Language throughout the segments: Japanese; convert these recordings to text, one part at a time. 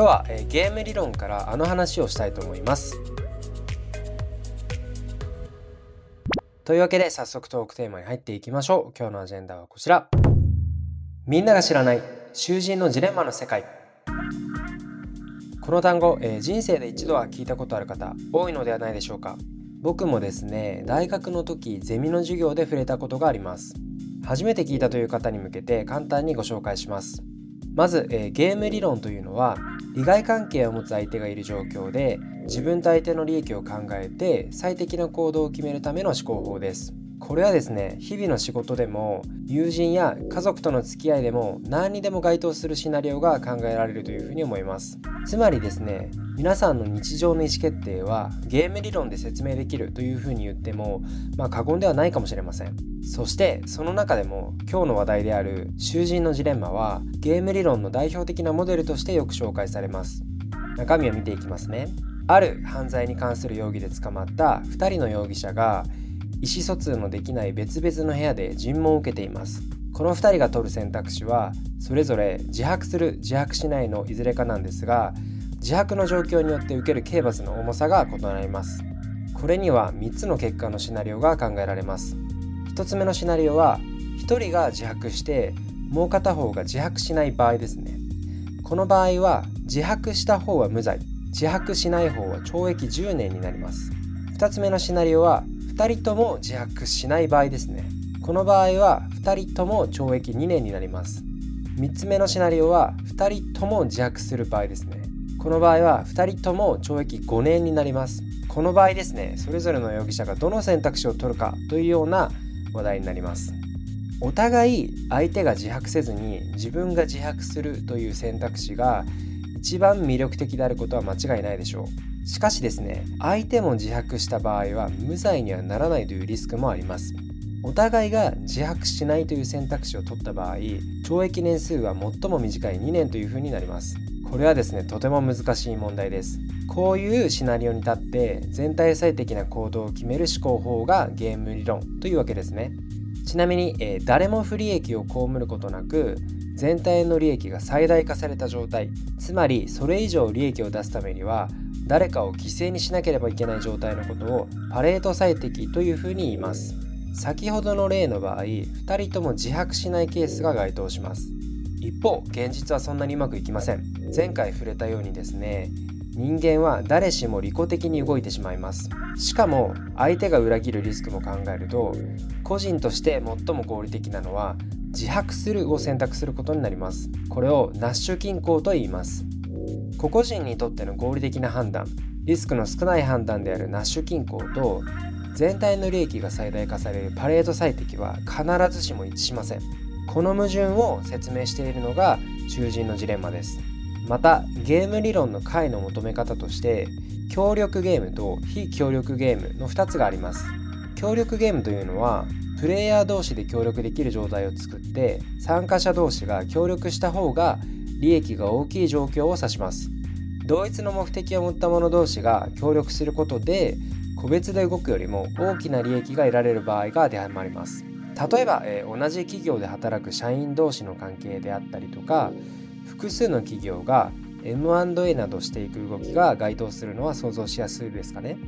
今日は、えー、ゲーム理論からあの話をしたいと思います。というわけで早速トークテーマに入っていきましょう。今日のアジェンダはこちら。みんなが知らない囚人のジレンマの世界。この単語、えー、人生で一度は聞いたことある方多いのではないでしょうか。僕もですね大学の時ゼミの授業で触れたことがあります。初めて聞いたという方に向けて簡単にご紹介します。まず、えー、ゲーム理論というのは利害関係を持つ相手がいる状況で自分と相手の利益を考えて最適な行動を決めるための思考法です。これはですね日々の仕事でも友人や家族との付き合いでも何にでも該当するシナリオが考えられるというふうに思います。つまりですね皆さんの日常の意思決定はゲーム理論で説明できるというふうに言ってもまあ過言ではないかもしれません。そしてその中でも今日の話題である囚人のジレンマはゲーム理論の代表的なモデルとしてよく紹介されます。中身を見ていきますね。ある犯罪に関する容疑で捕まった2人の容疑者が意思疎通のできない別々の部屋で尋問を受けています。この2人が取る選択肢はそれぞれ自白する自白しないのいずれかなんですが自白の状況によって受ける刑罰の重さが異なります。これには3つの結果のシナリオが考えられます。1つ目のシナリオは1人が自白してもう片方が自白しない場合ですね。この場合は自白した方は無罪。自白しない方は懲役10年になります。2つ目のシナリオは2人とも自白しない場合ですね。この場合は2人とも懲役2年になります。3つ目のシナリオは2人とも自白する場合ですね。この場合は2人とも懲役5年になります。この場合ですねそれぞれの容疑者がどの選択肢を取るかというような話題になります。お互い相手が自白せずに自分が自白するという選択肢が一番魅力的であることは間違いないでしょう。しかしですね相手も自白した場合は無罪にはならないというリスクもあります。お互いが自白しないという選択肢を取った場合懲役年数は最も短い2年というふうになります。これはですねとても難しい問題です。こういうシナリオに立って全体最適な行動を決める思考法がゲーム理論というわけですね。ちなみに、えー、誰も不利益を被ることなく全体の利益が最大化された状態。つまりそれ以上利益を出すためには誰かを犠牲にしなければいけない状態のことをパレート最適というふうに言います。先ほどの例の場合2人とも自白しないケースが該当します。一方現実はそんなにうまくいきません。前回触れたようにですね人間は誰しも利己的に動いてしまいます。しかも相手が裏切るリスクも考えると個人として最も合理的なのは自白するを選択することになります。これをナッシュ均衡と言います。個々人にとっての合理的な判断リスクの少ない判断であるナッシュ均衡と全体の利益が最大化されるパレード最適は必ずしも一致しません。この矛盾を説明しているのが囚人のジレンマです。またゲーム理論の解の求め方として協力ゲームと非協力ゲームの2つがあります。協力ゲームというのはプレイヤー同士で協力できる状態を作って参加者同士が協力した方が利益が大きい状況を指します。同一の目的を持った者同士が協力することで個別で動くよりも大きな利益が得られる場合が当てはまります。例えば、えー、同じ企業で働く社員同士の関係であったりとか複数の企業が M&A などしていく動きが該当するのは想像しやすいですかね。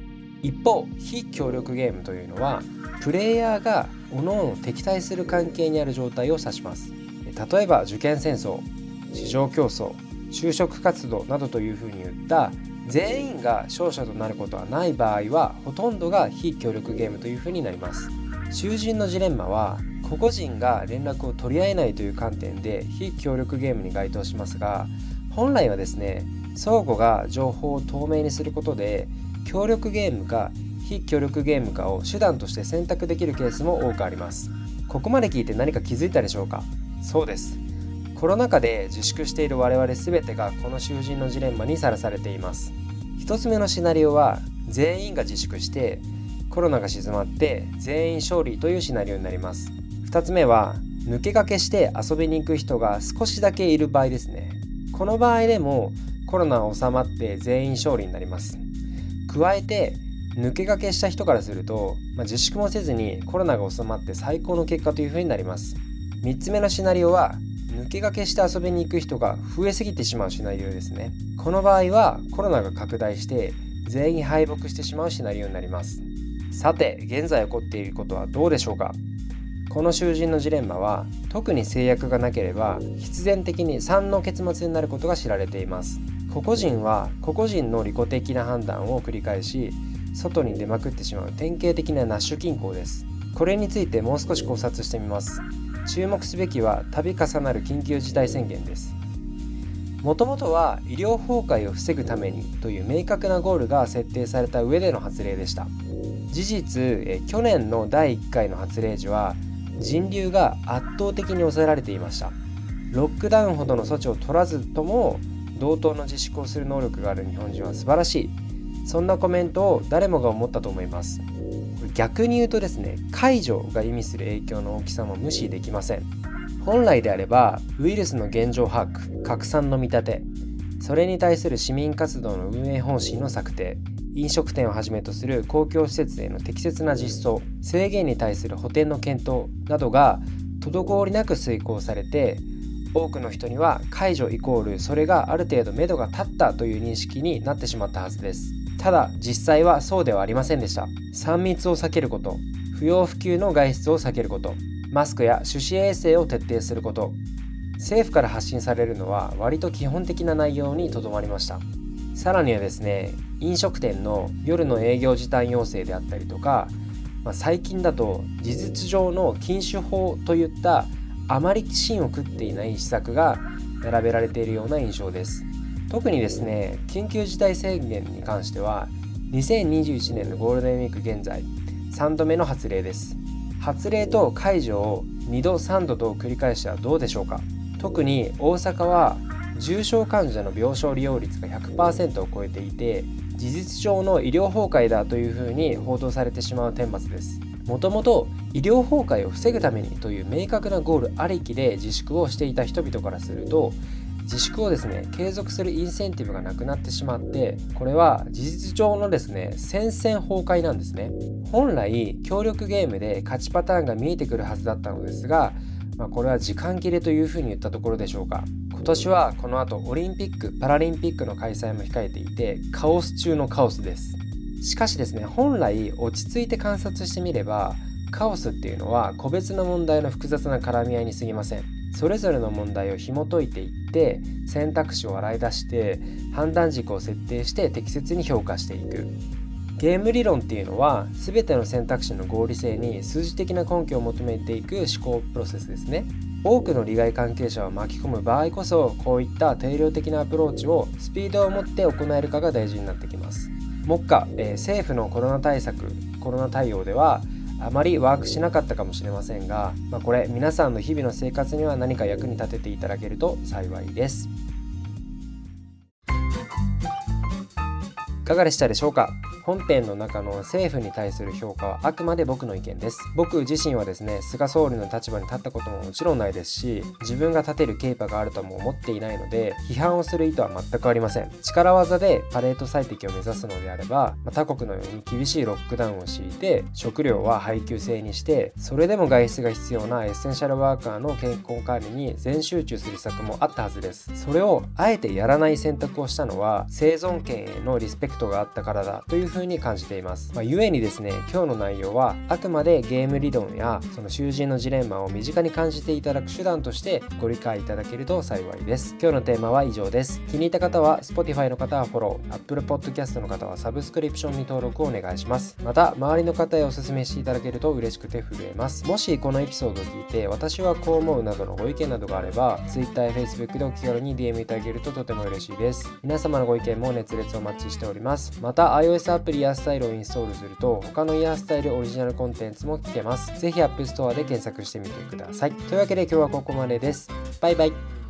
一方非協力ゲームというのはプレイヤーが各々敵対する関係にある状態を指します。例えば受験戦争。市場競争就職活動などというふうに言った全員が勝者となることはない場合はほとんどが非協力ゲームというふうになります。囚人のジレンマは個々人が連絡を取り合えないという観点で非協力ゲームに該当しますが本来はですね相互が情報を透明にすることで協力ゲームか非協力ゲームかを手段として選択できるケースも多くあります。ここまで聞いて何か気づいたでしょうか？そうです。コロナ禍で自粛している我々全てがこの囚人のジレンマにさらされています。1つ目のシナリオは全員が自粛してコロナが静まって全員勝利というシナリオになります。2つ目は抜け駆けして遊びに行く人が少しだけいる場合ですね。この場合でもコロナは収まって全員勝利になります。加えて抜け駆けした人からすると、まあ、自粛もせずにコロナが収まって最高の結果という風になります。3つ目のシナリオは抜け駆けして遊びに行く人が増えすぎてしまうシナリオですね。この場合はコロナが拡大して全員敗北してしまうシナリオになります。さて現在起こっていることはどうでしょうか。この囚人のジレンマは特に制約がなければ必然的に3の結末になることが知られています。個々人は個々人の利己的な判断を繰り返し外に出まくってしまう典型的なナッシュ均衡です。これについてもう少し考察してみます。注目すべきは度重なる緊急事態宣言です。もともとは医療崩壊を防ぐためにという明確なゴールが設定された上での発令でした。事実え去年の第1回の発令時は人流が圧倒的に抑えられていました。ロックダウンほどの措置を取らずとも同等の自粛をする能力がある日本人は素晴らしい。そんなコメントを誰もが思ったと思います。逆に言うとですね解除が意味する影響の大きさも無視できません。本来であればウイルスの現状把握拡散の見立てそれに対する市民活動の運営方針の策定飲食店をはじめとする公共施設への適切な実装制限に対する補填の検討などが滞りなく遂行されて多くの人には解除イコールそれがある程度目処が立ったという認識になってしまったはずです。ただ実際はそうではありませんでした。3密を避けること。不要不急の外出を避けること。マスクや手指衛生を徹底すること。政府から発信されるのは割と基本的な内容にとどまりました。さらにはですね飲食店の夜の営業時短要請であったりとか、まあ、最近だと事実上の禁酒法といったあまり芯を食っていない施策が並べられているような印象です。特にですね緊急事態宣言に関しては2021年のゴールデンウィーク現在3度目の発令です。発令と解除を2度3度と繰り返してはどうでしょうか。特に大阪は重症患者の病床利用率が100%を超えていて事実上の医療崩壊だというふうに報道されてしまう顛末です。もともと医療崩壊を防ぐためにという明確なゴールありきで自粛をしていた人々からすると自粛をですね継続するインセンティブがなくなってしまってこれは事実上のですね戦線崩壊なんですね。本来協力ゲームで勝ちパターンが見えてくるはずだったのですが、まあ、これは時間切れというふうに言ったところでしょうか。今年はこの後オリンピック・パラリンピックの開催も控えていてカオス中のカオスです。しかしですね本来落ち着いて観察してみればカオスっていうのは個別の問題の複雑な絡み合いに過ぎません。それぞれの問題を紐解いていって選択肢を洗い出して判断軸を設定して適切に評価していく。ゲーム理論っていうのは全ての選択肢の合理性に数字的な根拠を求めていく思考プロセスですね。多くの利害関係者を巻き込む場合こそこういった定量的なアプローチをスピードを持って行えるかが大事になってきます。目下、えー、政府のコロナ対策コロナ対応ではあまりワークしなかったかもしれませんが、まあ、これ皆さんの日々の生活には何か役に立てていただけると幸いです。いかがでしたでしょうか？本編の中の政府に対する評価はあくまで僕の意見です。僕自身はですね菅総理の立場に立ったことももちろんないですし自分が立てるケーパがあるとも思っていないので批判をする意図は全くありません。力技でパレード最適を目指すのであれば、ま他国のように厳しいロックダウンを敷いて食料は配給制にしてそれでも外出が必要なエッセンシャルワーカーの健康管理に全集中する施策もあったはずです。それをあえてやらない選択をしたのは生存権へのリスペクトがあったからだというふうに感じています。まあ、故にですね、今日の内容はあくまでゲーム理論やその囚人のジレンマを身近に感じていただく手段としてご理解いただけると幸いです。今日のテーマは以上です。気に入った方は Spotify の方はフォロー、Apple Podcast の方はサブスクリプションに登録をお願いします。また、周りの方へお勧めしていただけると嬉しくて震えます。もしこのエピソードを聞いて私はこう思うなどのご意見などがあれば Twitter や Facebook でお気軽に DM いただけるととても嬉しいです。皆様のご意見も熱烈お待ちしております。また iOS アプリイヤースタイルをインストールすると他のイヤースタイルオリジナルコンテンツも聞けます。ぜひ App Store で検索してみてください。というわけで今日はここまでです。バイバイ。